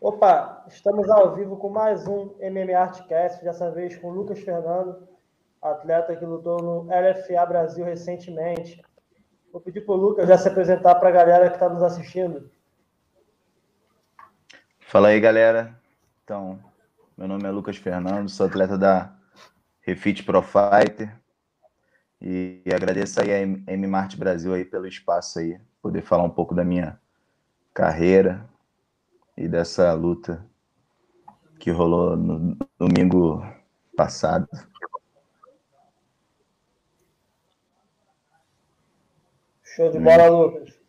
Opa, estamos ao vivo com mais um MMA Artcast, dessa vez com Lucas Fernando, atleta que lutou no LFA Brasil recentemente. Vou pedir para o Lucas já se apresentar para a galera que está nos assistindo. Fala aí, galera. Então, meu nome é Lucas Fernando, sou atleta da Refit Pro Fighter e agradeço aí a M Mart Brasil aí pelo espaço aí, poder falar um pouco da minha carreira, e dessa luta que rolou no domingo passado. Show de bola, hum. Lucas.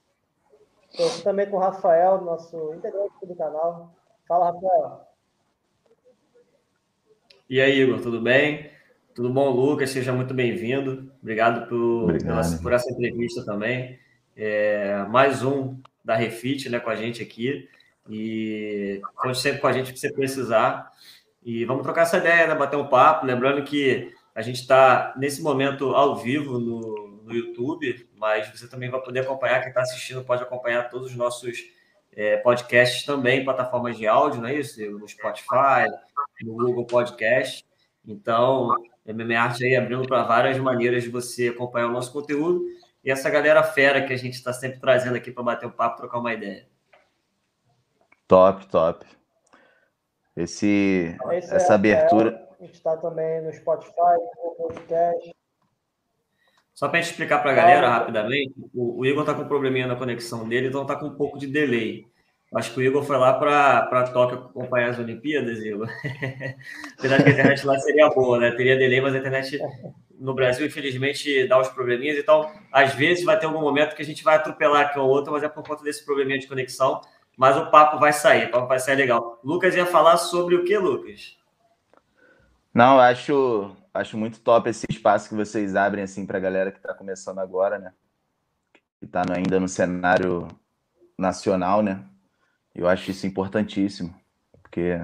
Estou também com o Rafael, nosso integrante do canal. Fala, Rafael. E aí, Igor, tudo bem? Tudo bom, Lucas? Seja muito bem-vindo. Obrigado por, Obrigado. por essa entrevista também. É, mais um da Refit né, com a gente aqui. E conte sempre com a gente que você precisar. E vamos trocar essa ideia, né? Bater um papo. Lembrando que a gente está, nesse momento, ao vivo no, no YouTube, mas você também vai poder acompanhar. Quem está assistindo pode acompanhar todos os nossos é, podcasts também, plataformas de áudio, não é isso? No Spotify, no Google Podcast. Então, MMA Arte aí abrindo para várias maneiras de você acompanhar o nosso conteúdo e essa galera fera que a gente está sempre trazendo aqui para bater um papo, trocar uma ideia. Top, top. Esse, Esse essa é, abertura. a gente está também no Spotify, no podcast. Só para a gente explicar para a galera rapidamente, o, o Igor está com um probleminha na conexão dele, então está com um pouco de delay. Acho que o Igor foi lá para Tóquio acompanhar as Olimpíadas, Igor. Apesar que a internet lá seria boa, né? Teria delay, mas a internet no Brasil, infelizmente, dá uns probleminhas. Então, às vezes, vai ter algum momento que a gente vai atropelar aqui ou outro, mas é por conta desse probleminha de conexão mas o papo vai sair, o papo vai sair legal. Lucas ia falar sobre o que, Lucas? Não, acho, acho muito top esse espaço que vocês abrem assim para a galera que está começando agora, né? Que está ainda no cenário nacional, né? Eu acho isso importantíssimo, porque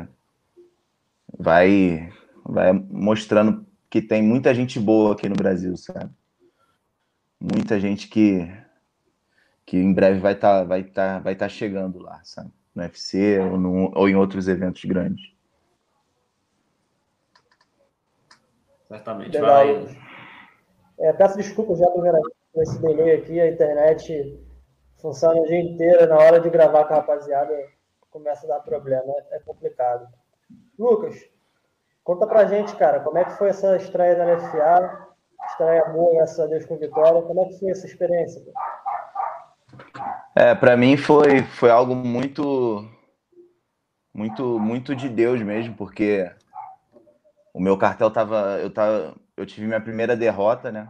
vai, vai mostrando que tem muita gente boa aqui no Brasil, sabe? Muita gente que que em breve vai estar tá, vai tá, vai tá chegando lá, sabe? No UFC ou, no, ou em outros eventos grandes. Certamente. Legal. É, peço desculpas já por esse delay aqui, a internet funciona o dia inteiro, na hora de gravar com a rapaziada começa a dar problema, é complicado. Lucas, conta pra gente, cara, como é que foi essa estreia na LFA? Estreia boa, graças a Deus, com vitória. Como é que foi essa experiência? É, para mim foi, foi algo muito, muito, muito de Deus mesmo, porque o meu cartel tava, eu tava, eu tive minha primeira derrota, né?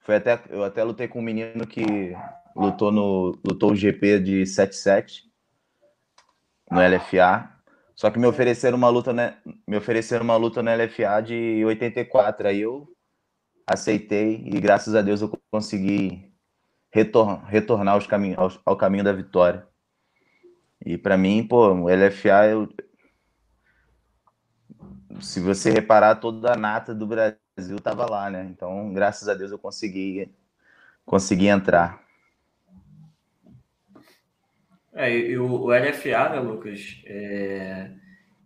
Foi até, eu até lutei com um menino que lutou no, lutou o GP de 77 no LFA. Só que me ofereceram uma luta, né? Me ofereceram uma luta no LFA de 84. Aí eu aceitei e graças a Deus eu consegui retor retornar aos caminhos, ao, ao, caminho da vitória. E para mim, pô, o LFA, eu... se você reparar, toda a nata do Brasil tava lá, né? Então, graças a Deus, eu consegui, consegui entrar. É, e o, o LFA, né, Lucas, é,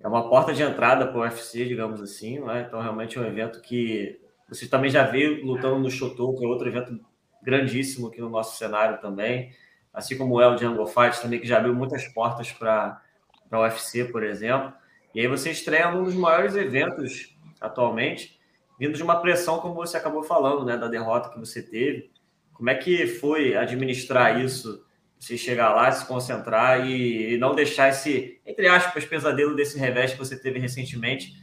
é uma porta de entrada para o UFC, digamos assim, né? Então, realmente é um evento que você também já veio lutando no Shotou, que é outro evento grandíssimo aqui no nosso cenário também, assim como é o Jungle Fight também, que já abriu muitas portas para a UFC, por exemplo. E aí você estreia num dos maiores eventos atualmente, vindo de uma pressão, como você acabou falando, né, da derrota que você teve. Como é que foi administrar isso? Você chegar lá, se concentrar e, e não deixar esse, entre aspas, pesadelo desse revés que você teve recentemente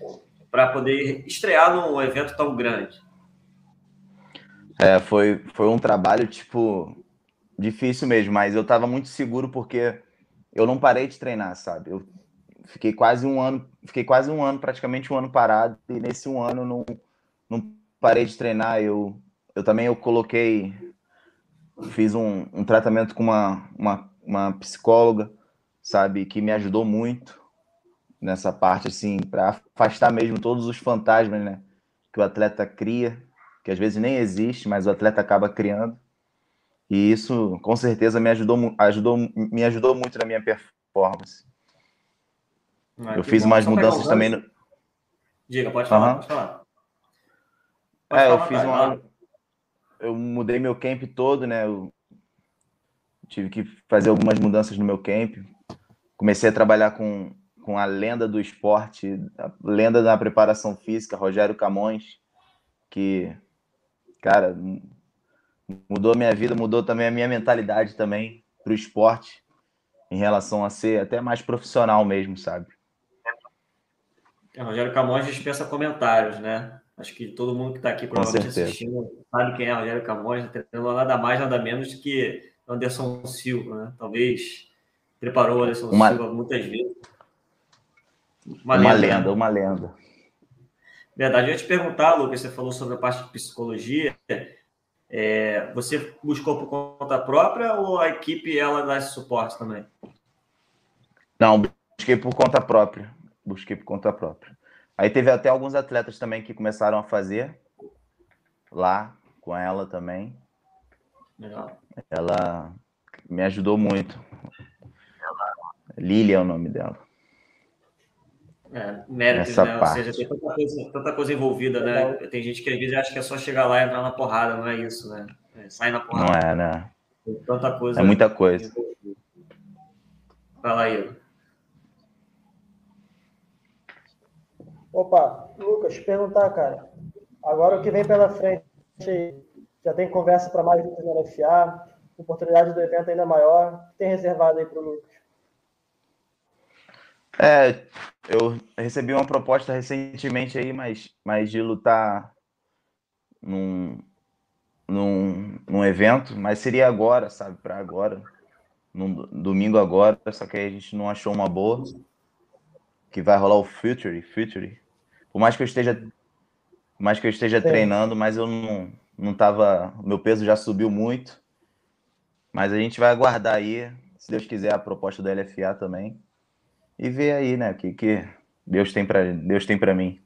para poder estrear num evento tão grande? É, foi, foi um trabalho, tipo, difícil mesmo, mas eu tava muito seguro porque eu não parei de treinar, sabe? Eu fiquei quase um ano, fiquei quase um ano, praticamente um ano parado, e nesse um ano não, não parei de treinar. Eu, eu também eu coloquei, fiz um, um tratamento com uma, uma, uma psicóloga, sabe, que me ajudou muito nessa parte, assim, para afastar mesmo todos os fantasmas, né, que o atleta cria que às vezes nem existe, mas o atleta acaba criando. E isso, com certeza, me ajudou, ajudou, me ajudou muito na minha performance. Ah, eu fiz umas mudanças também. No... Diga, pode falar, uhum. pode falar. Pode é, falar, eu fiz uma. Eu mudei meu camp todo, né? Eu tive que fazer algumas mudanças no meu camp. Comecei a trabalhar com, com a lenda do esporte, a lenda da preparação física, Rogério Camões, que, cara, mudou a minha vida, mudou também a minha mentalidade também para o esporte, em relação a ser até mais profissional mesmo, sabe? É, Rogério Camões dispensa comentários, né? Acho que todo mundo que está aqui provavelmente assistindo sabe quem é Rogério Camões, não tendo nada mais, nada menos que Anderson Silva, né? Talvez preparou o Anderson uma... Silva muitas vezes. Uma, uma lenda, lenda né? uma lenda. Verdade. Eu ia te perguntar, Lucas, você falou sobre a parte de psicologia. É, você buscou por conta própria ou a equipe ela dá esse suporte também? Não, busquei por conta própria. Busquei por conta própria. Aí teve até alguns atletas também que começaram a fazer lá com ela também. Legal. Ela me ajudou muito. Lilia é o nome dela. É, méritos, Essa né? Parte. Ou seja, tem tanta coisa, tanta coisa envolvida, né? Tem gente que às vezes acha que é só chegar lá e entrar na porrada, não é isso, né? É, sai na porrada. Não é, né? Tem tanta coisa. É muita coisa. Fala aí. Opa, Lucas, perguntar, cara. Agora o que vem pela frente já tem conversa para mais lutas na LFA, oportunidade do evento ainda maior. O que tem reservado aí para o Lucas? É, eu recebi uma proposta recentemente aí, mas, mas de lutar num, num, num evento, mas seria agora, sabe, para agora, num domingo agora, só que aí a gente não achou uma boa, que vai rolar o Future, Future. Por mais que eu esteja, por mais que eu esteja treinando, mas eu não, não tava, meu peso já subiu muito, mas a gente vai aguardar aí, se Deus quiser, a proposta da LFA também e ver aí, né, o que, que Deus tem para Deus tem para mim.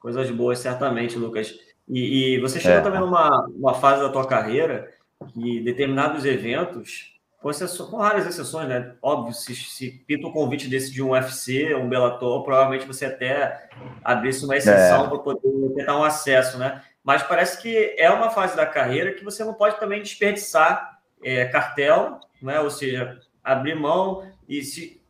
Coisas boas, certamente, Lucas. E, e você chegou é. também numa uma fase da tua carreira que determinados eventos, com, exceções, com raras exceções, né? Óbvio, se, se pinta um convite desse de um UFC, um Bellator, provavelmente você até abrisse uma exceção é. para poder tentar um acesso, né? Mas parece que é uma fase da carreira que você não pode também desperdiçar é, cartel, né? Ou seja, abrir mão e se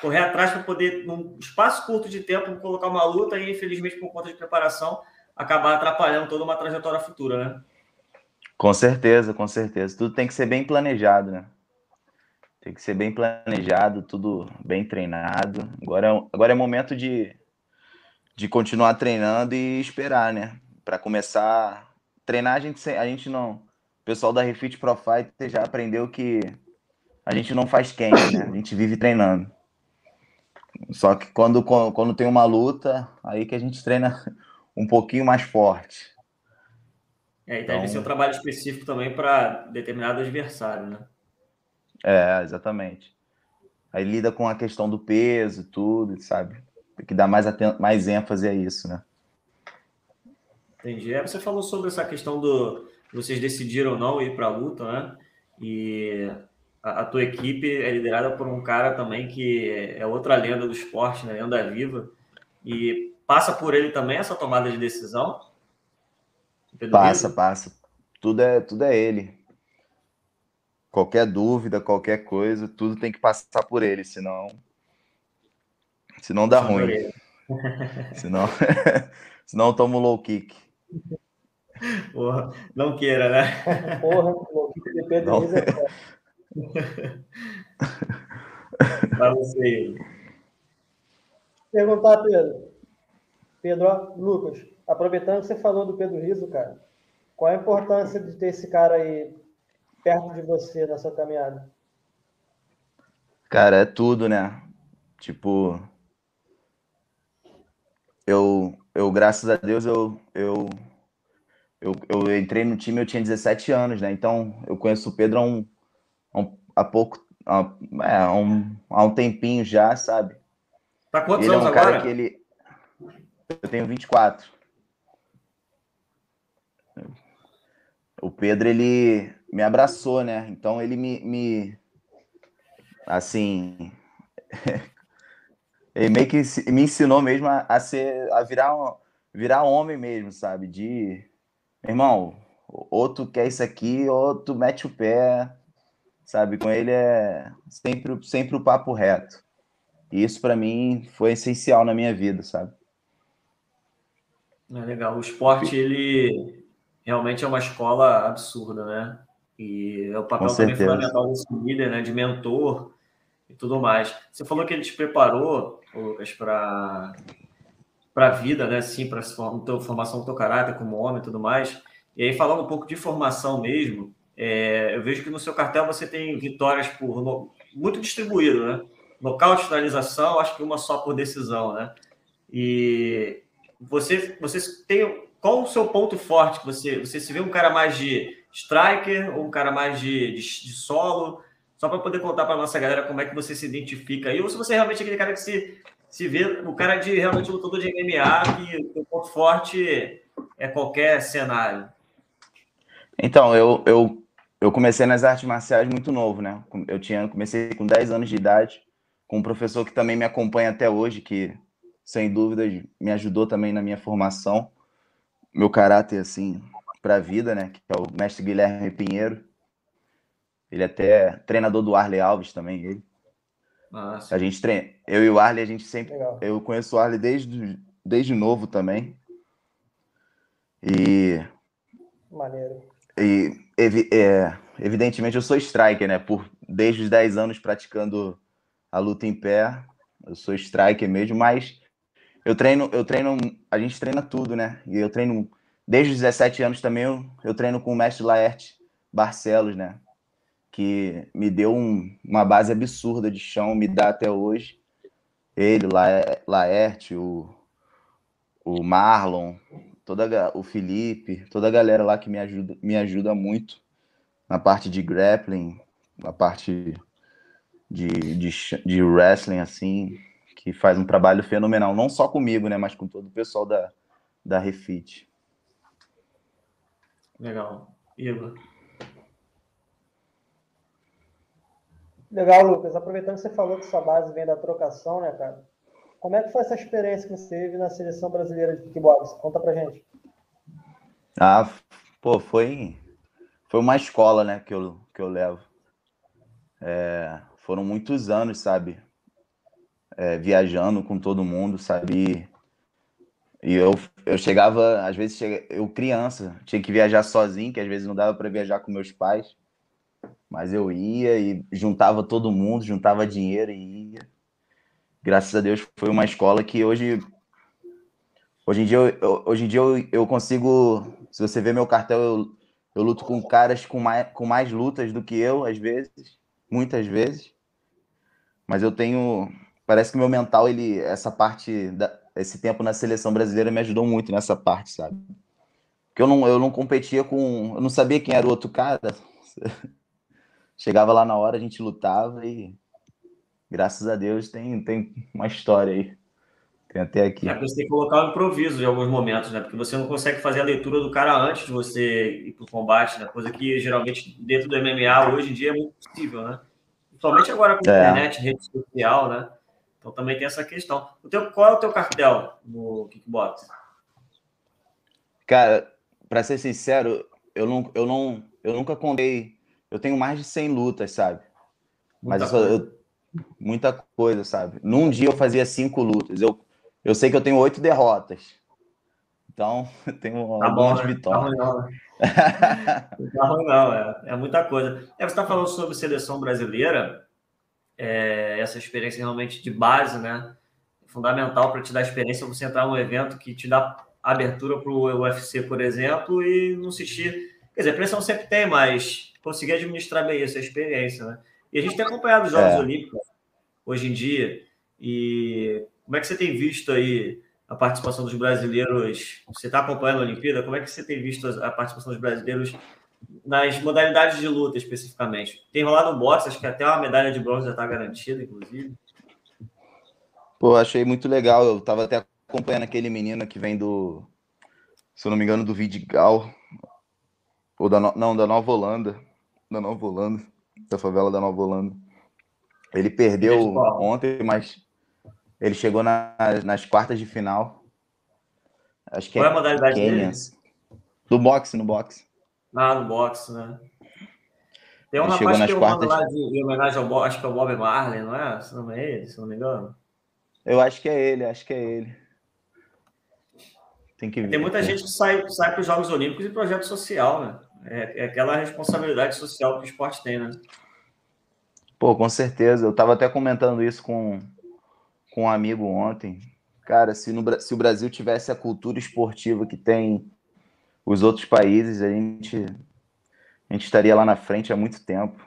correr atrás para poder, num espaço curto de tempo, colocar uma luta e, infelizmente, por conta de preparação, acabar atrapalhando toda uma trajetória futura, né? Com certeza, com certeza. Tudo tem que ser bem planejado, né? Tem que ser bem planejado, tudo bem treinado. Agora é, agora é momento de, de continuar treinando e esperar, né? Para começar treinar, a gente, a gente não. O pessoal da Refit Pro Fighter já aprendeu que a gente não faz quente, né? A gente vive treinando. Só que quando, quando tem uma luta, aí que a gente treina um pouquinho mais forte. É, e deve então... ser um trabalho específico também para determinado adversário, né? É, exatamente. Aí lida com a questão do peso tudo, sabe? Tem que dar mais, mais ênfase a isso, né? Entendi. É, você falou sobre essa questão do. Vocês decidiram não ir para a luta, né? E a, a, tua equipe é liderada por um cara também que é outra lenda do esporte, né? Lenda viva. E passa por ele também essa tomada de decisão? passa, passa. Tudo é, tudo é ele. Qualquer dúvida, qualquer coisa, tudo tem que passar por ele, senão. Senão dá ruim. senão, senão toma um low kick. Porra, não queira, né? Porra, low kick depende não... Para você. Perguntar, Pedro. Pedro, ó, Lucas, aproveitando que você falou do Pedro Riso, cara, qual a importância de ter esse cara aí perto de você na sua caminhada? Cara, é tudo, né? Tipo, eu, eu graças a Deus, eu, eu, eu, eu entrei no time, eu tinha 17 anos, né? Então, eu conheço o Pedro há um, há pouco, há, é, há, um, há um tempinho já, sabe? Tá quantos ele anos é um cara agora? que ele. Eu tenho 24. o Pedro, ele me abraçou, né? Então ele me, me assim, ele meio que me ensinou mesmo a, a ser, a virar, um, virar homem mesmo, sabe? De, irmão, ou tu quer isso aqui, ou tu mete o pé, sabe? Com ele é sempre, sempre o papo reto. E isso para mim foi essencial na minha vida, sabe? É legal. O esporte, ele realmente é uma escola absurda, né? E é o papel também fundamental desse líder, né? De mentor e tudo mais. Você falou que ele te preparou, Lucas, para para a vida, né? Sim, para a formação do teu caráter como homem e tudo mais. E aí, falando um pouco de formação mesmo, é, eu vejo que no seu cartel você tem vitórias por no, muito distribuído, né? Nocaute, finalização, acho que uma só por decisão, né? E você, você tem qual o seu ponto forte? Que você, você se vê um cara mais de striker ou um cara mais de, de, de solo? Só para poder contar para nossa galera como é que você se identifica aí, ou se você é realmente aquele cara que se, se vê, o cara de realmente lutador de MMA, que o ponto forte é qualquer cenário. Então, eu, eu, eu comecei nas artes marciais muito novo, né? Eu tinha comecei com 10 anos de idade, com um professor que também me acompanha até hoje, que sem dúvidas me ajudou também na minha formação, meu caráter assim para a vida, né? Que é o mestre Guilherme Pinheiro. Ele é até treinador do Arley Alves também, ele. Nossa. A gente treina, eu e o Arley a gente sempre, Legal. eu conheço o Arley desde desde novo também. E maneiro. E evi, é, evidentemente eu sou striker, né? Por desde os 10 anos praticando a luta em pé, eu sou striker mesmo, mas eu treino, eu treino, a gente treina tudo, né? E eu treino desde os 17 anos também, eu, eu treino com o mestre Laerte Barcelos, né? Que me deu um, uma base absurda de chão, me dá até hoje. Ele, Laerte, o, o Marlon, toda o Felipe, toda a galera lá que me ajuda, me ajuda muito na parte de grappling, na parte de, de, de wrestling, assim que faz um trabalho fenomenal, não só comigo, né, mas com todo o pessoal da, da Refit. Legal. Igor. Legal, Lucas. Aproveitando que você falou que sua base vem da trocação, né, cara? Como é que foi essa experiência que você teve na seleção brasileira de kickbox? Conta pra gente. Ah, pô, foi, foi uma escola, né, que eu, que eu levo. É, foram muitos anos, sabe? É, viajando com todo mundo, sabe? E eu, eu chegava, às vezes, eu criança, tinha que viajar sozinho, que às vezes não dava para viajar com meus pais, mas eu ia e juntava todo mundo, juntava dinheiro e ia. Graças a Deus foi uma escola que hoje, hoje em dia, eu, hoje em dia eu, eu consigo, se você ver meu cartel, eu, eu luto com caras com mais, com mais lutas do que eu, às vezes, muitas vezes, mas eu tenho parece que meu mental, ele, essa parte, da, esse tempo na seleção brasileira me ajudou muito nessa parte, sabe? Porque eu não, eu não competia com, eu não sabia quem era o outro cara. Chegava lá na hora, a gente lutava e graças a Deus tem, tem uma história aí. Tem até aqui. É, você tem que colocar o improviso em alguns momentos, né? Porque você não consegue fazer a leitura do cara antes de você ir para o combate, né? Coisa que geralmente dentro do MMA hoje em dia é muito possível, né? Principalmente agora com a é. internet, rede social, né? Então também tem essa questão. O teu, qual é o teu cartel no kickbox? Cara, para ser sincero, eu não, eu não, eu nunca contei. Eu tenho mais de 100 lutas, sabe? Muita Mas eu, eu, muita coisa, sabe? Num dia eu fazia cinco lutas. Eu, eu sei que eu tenho oito derrotas. Então, eu tenho tá algumas bom, né? vitórias. Tá ruim, não. Né? tá não. É, é muita coisa. É, você está falando sobre seleção brasileira é, essa experiência realmente de base, né? É fundamental para te dar experiência você entrar num evento que te dá abertura para o UFC, por exemplo, e não assistir. Quer dizer, pressão sempre tem, mas conseguir administrar bem essa experiência, né? E a gente tem acompanhado os Jogos é. Olímpicos hoje em dia. E como é que você tem visto aí a participação dos brasileiros? Você está acompanhando a Olimpíada? Como é que você tem visto a participação dos brasileiros nas modalidades de luta especificamente. Tem rolado boxe, acho que até uma medalha de bronze já está garantida, inclusive. Pô, achei muito legal. Eu estava até acompanhando aquele menino que vem do. se eu não me engano, do Vidigal, ou da, não, da Nova Holanda, da Nova Holanda, da favela da Nova Holanda. Ele perdeu ontem, mas ele chegou nas, nas quartas de final. Acho que Qual é, é a modalidade dele? Do boxe, no boxe. Ah, no boxe, né? Tem um rapaz que eu quartas... lá de, de, homenagem ao Bob, acho que é o Bob Marley, não é? Se não é ele, se não me engano. Eu acho que é ele, acho que é ele. Tem que ver. Tem muita gente que sai, sai para os Jogos Olímpicos e projeto social, né? É, é, aquela responsabilidade social que o esporte tem, né? Pô, com certeza. Eu estava até comentando isso com, com um amigo ontem. Cara, se, no, se o Brasil tivesse a cultura esportiva que tem os outros países, a gente, a gente estaria lá na frente há muito tempo.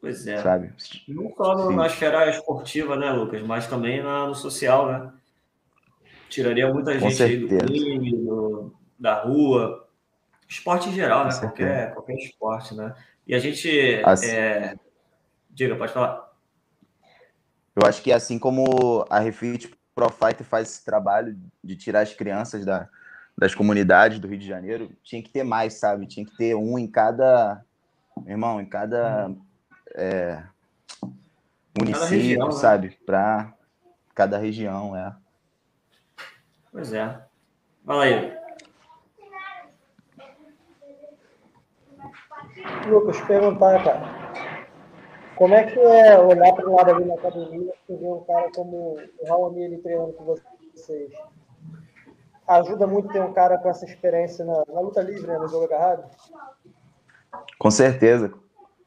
Pois é. Sabe? Não só no, na esfera esportiva, né, Lucas, mas também na, no social, né? Tiraria muita gente aí do crime, do, da rua, esporte em geral, né? Qualquer, qualquer esporte, né? E a gente. Assim, é... Diga, pode falar. Eu acho que assim como a Refit Pro Fighter faz esse trabalho de tirar as crianças da, das comunidades do Rio de Janeiro, tinha que ter mais, sabe? Tinha que ter um em cada. Meu irmão, em cada. É, município, cada região, né? sabe? Né? Para cada região, é. Pois é. Fala aí. Lucas, perguntar, cara. Como é que é olhar para um lado ali na academia e ver um cara como o Raoni ele treinando com vocês? Ajuda muito ter um cara com essa experiência na, na luta livre, né, no jogo agarrado? Com certeza.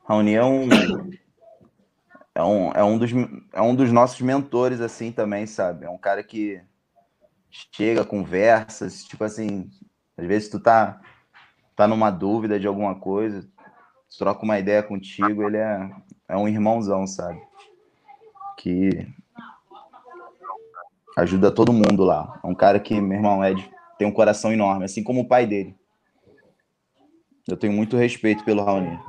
Raoni é um, é um, é um, dos, é um dos nossos mentores, assim, também, sabe? É um cara que chega, conversa, tipo assim, às vezes tu tá, tá numa dúvida de alguma coisa, troca uma ideia contigo, ele é, é um irmãozão, sabe? Que ajuda todo mundo lá. É um cara que, meu irmão, Ed, tem um coração enorme, assim como o pai dele. Eu tenho muito respeito pelo Raoni.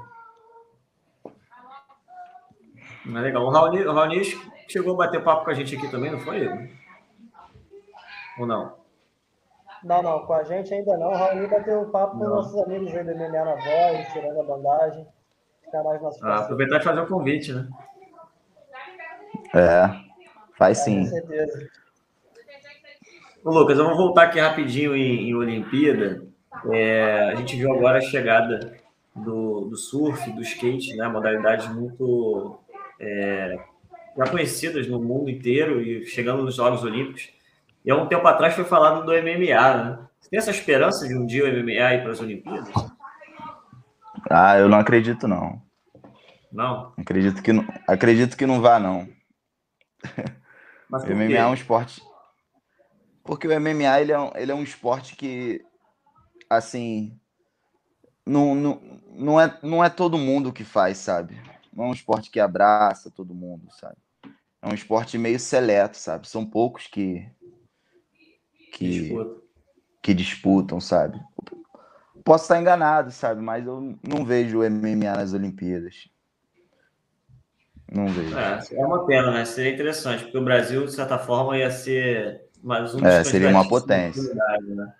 É legal. O Raoni, o Raoni chegou a bater papo com a gente aqui também, não foi ele? Ou não? Não, não, com a gente ainda não. O ter um papo com nossos amigos do MMA na voz, tirando a bandagem. Ficar nossos ah, aproveitar e fazer o um convite, né? É, faz é, sim. Com certeza. Ô, Lucas, vamos voltar aqui rapidinho em, em Olimpíada. É, a gente viu agora a chegada do, do surf, do skate, né? Modalidades muito é, já conhecidas no mundo inteiro e chegando nos Jogos Olímpicos. E há um tempo atrás foi falado do MMA, né? Você tem essa esperança de um dia o MMA ir para as Olimpíadas? Ah, eu não acredito, não. Não? Acredito que não, acredito que não vá, não. Mas o MMA é um esporte. Porque o MMA ele é um, ele é um esporte que, assim, não, não, não, é, não é todo mundo que faz, sabe? Não é um esporte que abraça todo mundo, sabe? É um esporte meio seleto, sabe? São poucos que, que, Disputa. que disputam, sabe? Posso estar enganado, sabe? Mas eu não vejo o MMA nas Olimpíadas. Não vejo. É, é uma pena, né? Seria interessante, porque o Brasil, de certa forma, ia ser mais um É, seria uma potência. Né?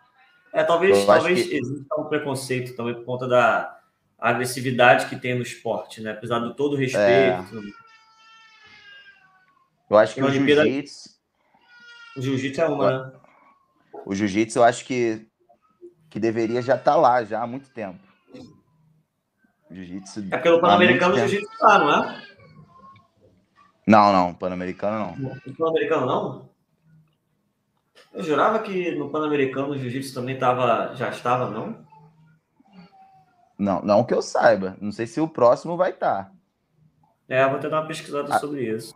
É, talvez, talvez que... exista um preconceito também por conta da agressividade que tem no esporte, né? Apesar de todo o respeito. É... Eu acho que o jiu-jitsu. O jiu-jitsu é uma, né? O jiu-jitsu eu acho que, que deveria já estar tá lá já há muito tempo. Jiu-jitsu. É pelo Pan-Americano o jiu-jitsu tá, não é? Não, não, Pan-Americano não. No Pan-Americano não? Eu jurava que no Pan-Americano o jiu-jitsu também tava, já estava, não? Não, não que eu saiba. Não sei se o próximo vai estar. Tá. É, vou tentar uma pesquisada ah, sobre isso.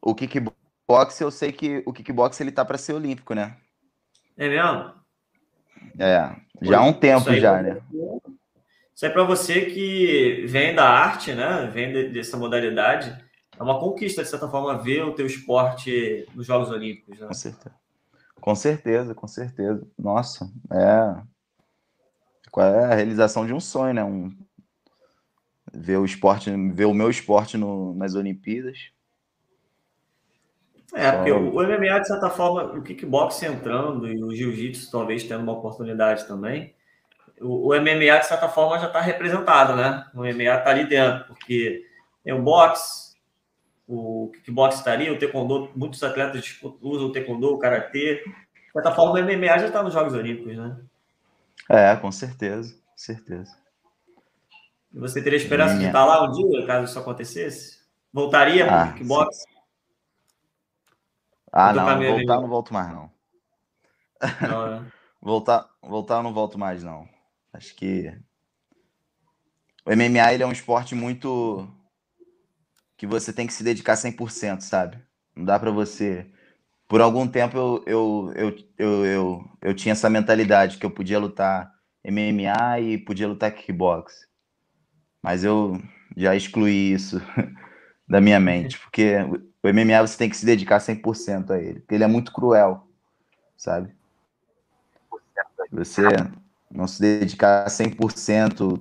O kickbox, eu sei que o kickbox ele tá para ser olímpico, né? É mesmo? É, já há um tempo já, né? Isso aí para você que vem da arte, né? Vem dessa modalidade, é uma conquista, de certa forma, ver o teu esporte nos Jogos Olímpicos, né? Com certeza. Com certeza, com certeza. Nossa, é. Qual é a realização de um sonho, né? Um... Ver o esporte, ver o meu esporte no... nas Olimpíadas. É, porque o MMA, de certa forma, o kickboxing entrando e o jiu-jitsu talvez tendo uma oportunidade também, o, o MMA, de certa forma, já está representado, né? O MMA está ali dentro, porque tem o boxe, o kickbox estaria, o taekwondo, muitos atletas usam o taekwondo, o karatê. De certa forma, o MMA já está nos Jogos Olímpicos, né? É, com certeza, certeza. E você teria esperança de estar lá um dia, caso isso acontecesse? Voltaria ah, kickbox? Ah, não, voltar não volto mais, não. não né? voltar, voltar eu não volto mais, não. Acho que o MMA ele é um esporte muito que você tem que se dedicar 100%, sabe? Não dá para você. Por algum tempo eu, eu, eu, eu, eu, eu tinha essa mentalidade que eu podia lutar MMA e podia lutar kickbox. Mas eu já excluí isso da minha mente, porque o MMA você tem que se dedicar 100% a ele, porque ele é muito cruel, sabe? Você não se dedicar 100%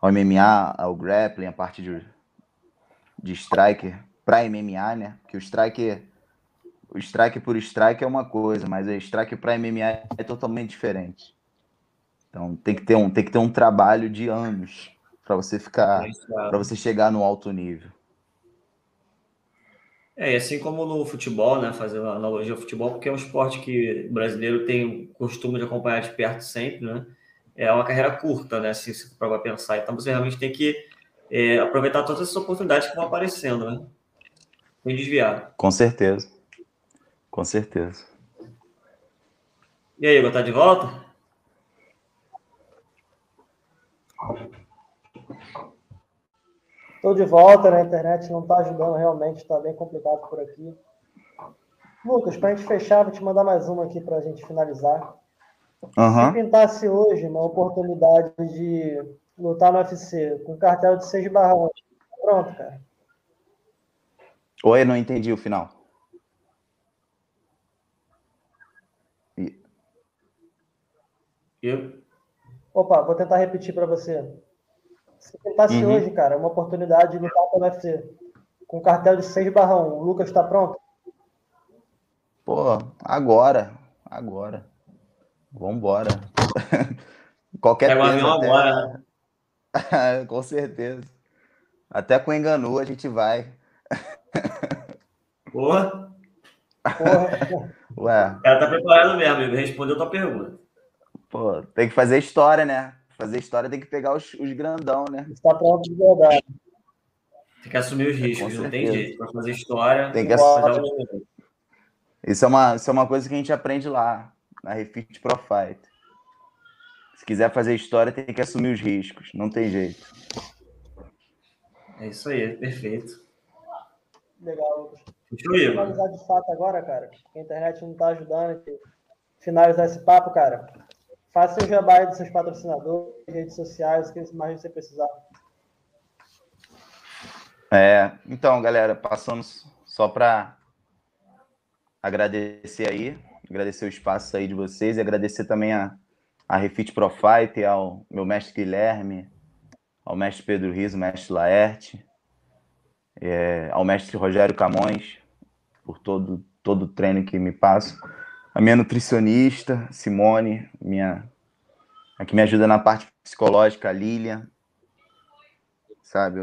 ao MMA, ao grappling, a parte de, de striker para MMA, né? Que o striker o strike por strike é uma coisa, mas o strike para MMA é totalmente diferente. Então tem que ter um tem que ter um trabalho de anos para você ficar, para você chegar no alto nível. É, e assim como no futebol, né, fazendo analogia ao futebol, porque é um esporte que o brasileiro tem o costume de acompanhar de perto sempre, né? É uma carreira curta, né, se você for pensar. Então você realmente tem que é, aproveitar todas essas oportunidades que vão aparecendo, né? Sem desviar. Com certeza. Com certeza. E aí, Igor, tá de volta? Estou de volta, né? a internet não está ajudando realmente, está bem complicado por aqui. Lucas, para a gente fechar, vou te mandar mais uma aqui para a gente finalizar. Uhum. Se pintasse hoje uma oportunidade de lutar no UFC com cartel de 6 barrões, pronto, cara. Oi, não entendi o final. Eu? Opa, vou tentar repetir para você. Se tentasse uhum. hoje, cara, uma oportunidade de lutar pelo UFC, com cartel de 6 barrão, o Lucas está pronto? Pô, agora, agora. Vambora. Qualquer avião até... agora, né? com certeza. Até com Enganu a gente vai. Porra. Porra. Ué. O cara tá preparado mesmo, ele respondeu a tua pergunta. Pô, tem que fazer história, né? fazer história tem que pegar os, os grandão, né? Está pronto de verdade. Tem que assumir os riscos, não tem jeito. Para fazer história, tem que assumir. Isso é, uma, isso é uma coisa que a gente aprende lá, na Refit Profit. Se quiser fazer história, tem que assumir os riscos. Não tem jeito. É isso aí, perfeito. Legal, Lucas. Finalizar de fato agora, cara. A internet não está ajudando. Finalizar esse papo, cara. Faça o jabá dos seus patrocinadores, redes sociais, o que mais você precisar. É, então, galera, passamos só para agradecer aí, agradecer o espaço aí de vocês e agradecer também a, a Refit Profite, ao meu mestre Guilherme, ao mestre Pedro Riso, mestre Laerte, é, ao mestre Rogério Camões, por todo, todo o treino que me passo a minha nutricionista, Simone, minha, a que me ajuda na parte psicológica, a Lilian, sabe?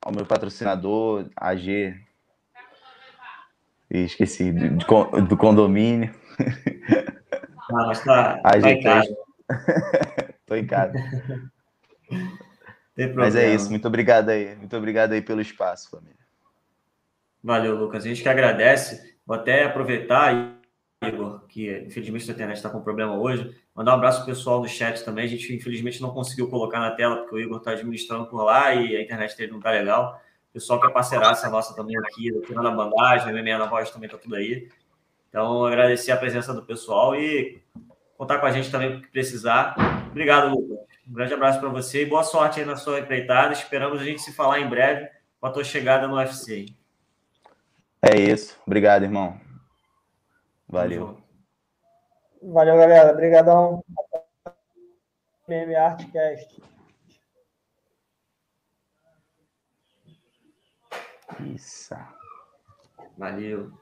Ao meu patrocinador, a G. E esqueci, do, do condomínio. Ah, mas tá, a tá casa. Tô em casa. Mas é isso, muito obrigado aí. Muito obrigado aí pelo espaço, família. Valeu, Lucas. A gente que agradece. Vou até aproveitar Igor, que infelizmente a internet está com problema hoje. Mandar um abraço pro pessoal do chat também. A gente infelizmente não conseguiu colocar na tela, porque o Igor está administrando por lá e a internet dele não está legal. O pessoal que é parceiraça nossa também aqui, do na bandagem, MMA na voz também está tudo aí. Então, agradecer a presença do pessoal e contar com a gente também que precisar. Obrigado, Lucas. Um grande abraço para você e boa sorte aí na sua empreitada. Esperamos a gente se falar em breve com a tua chegada no UFC. É isso. Obrigado, irmão. Valeu. Valeu, galera. Obrigadão. MM Artcast. Isso. Valeu.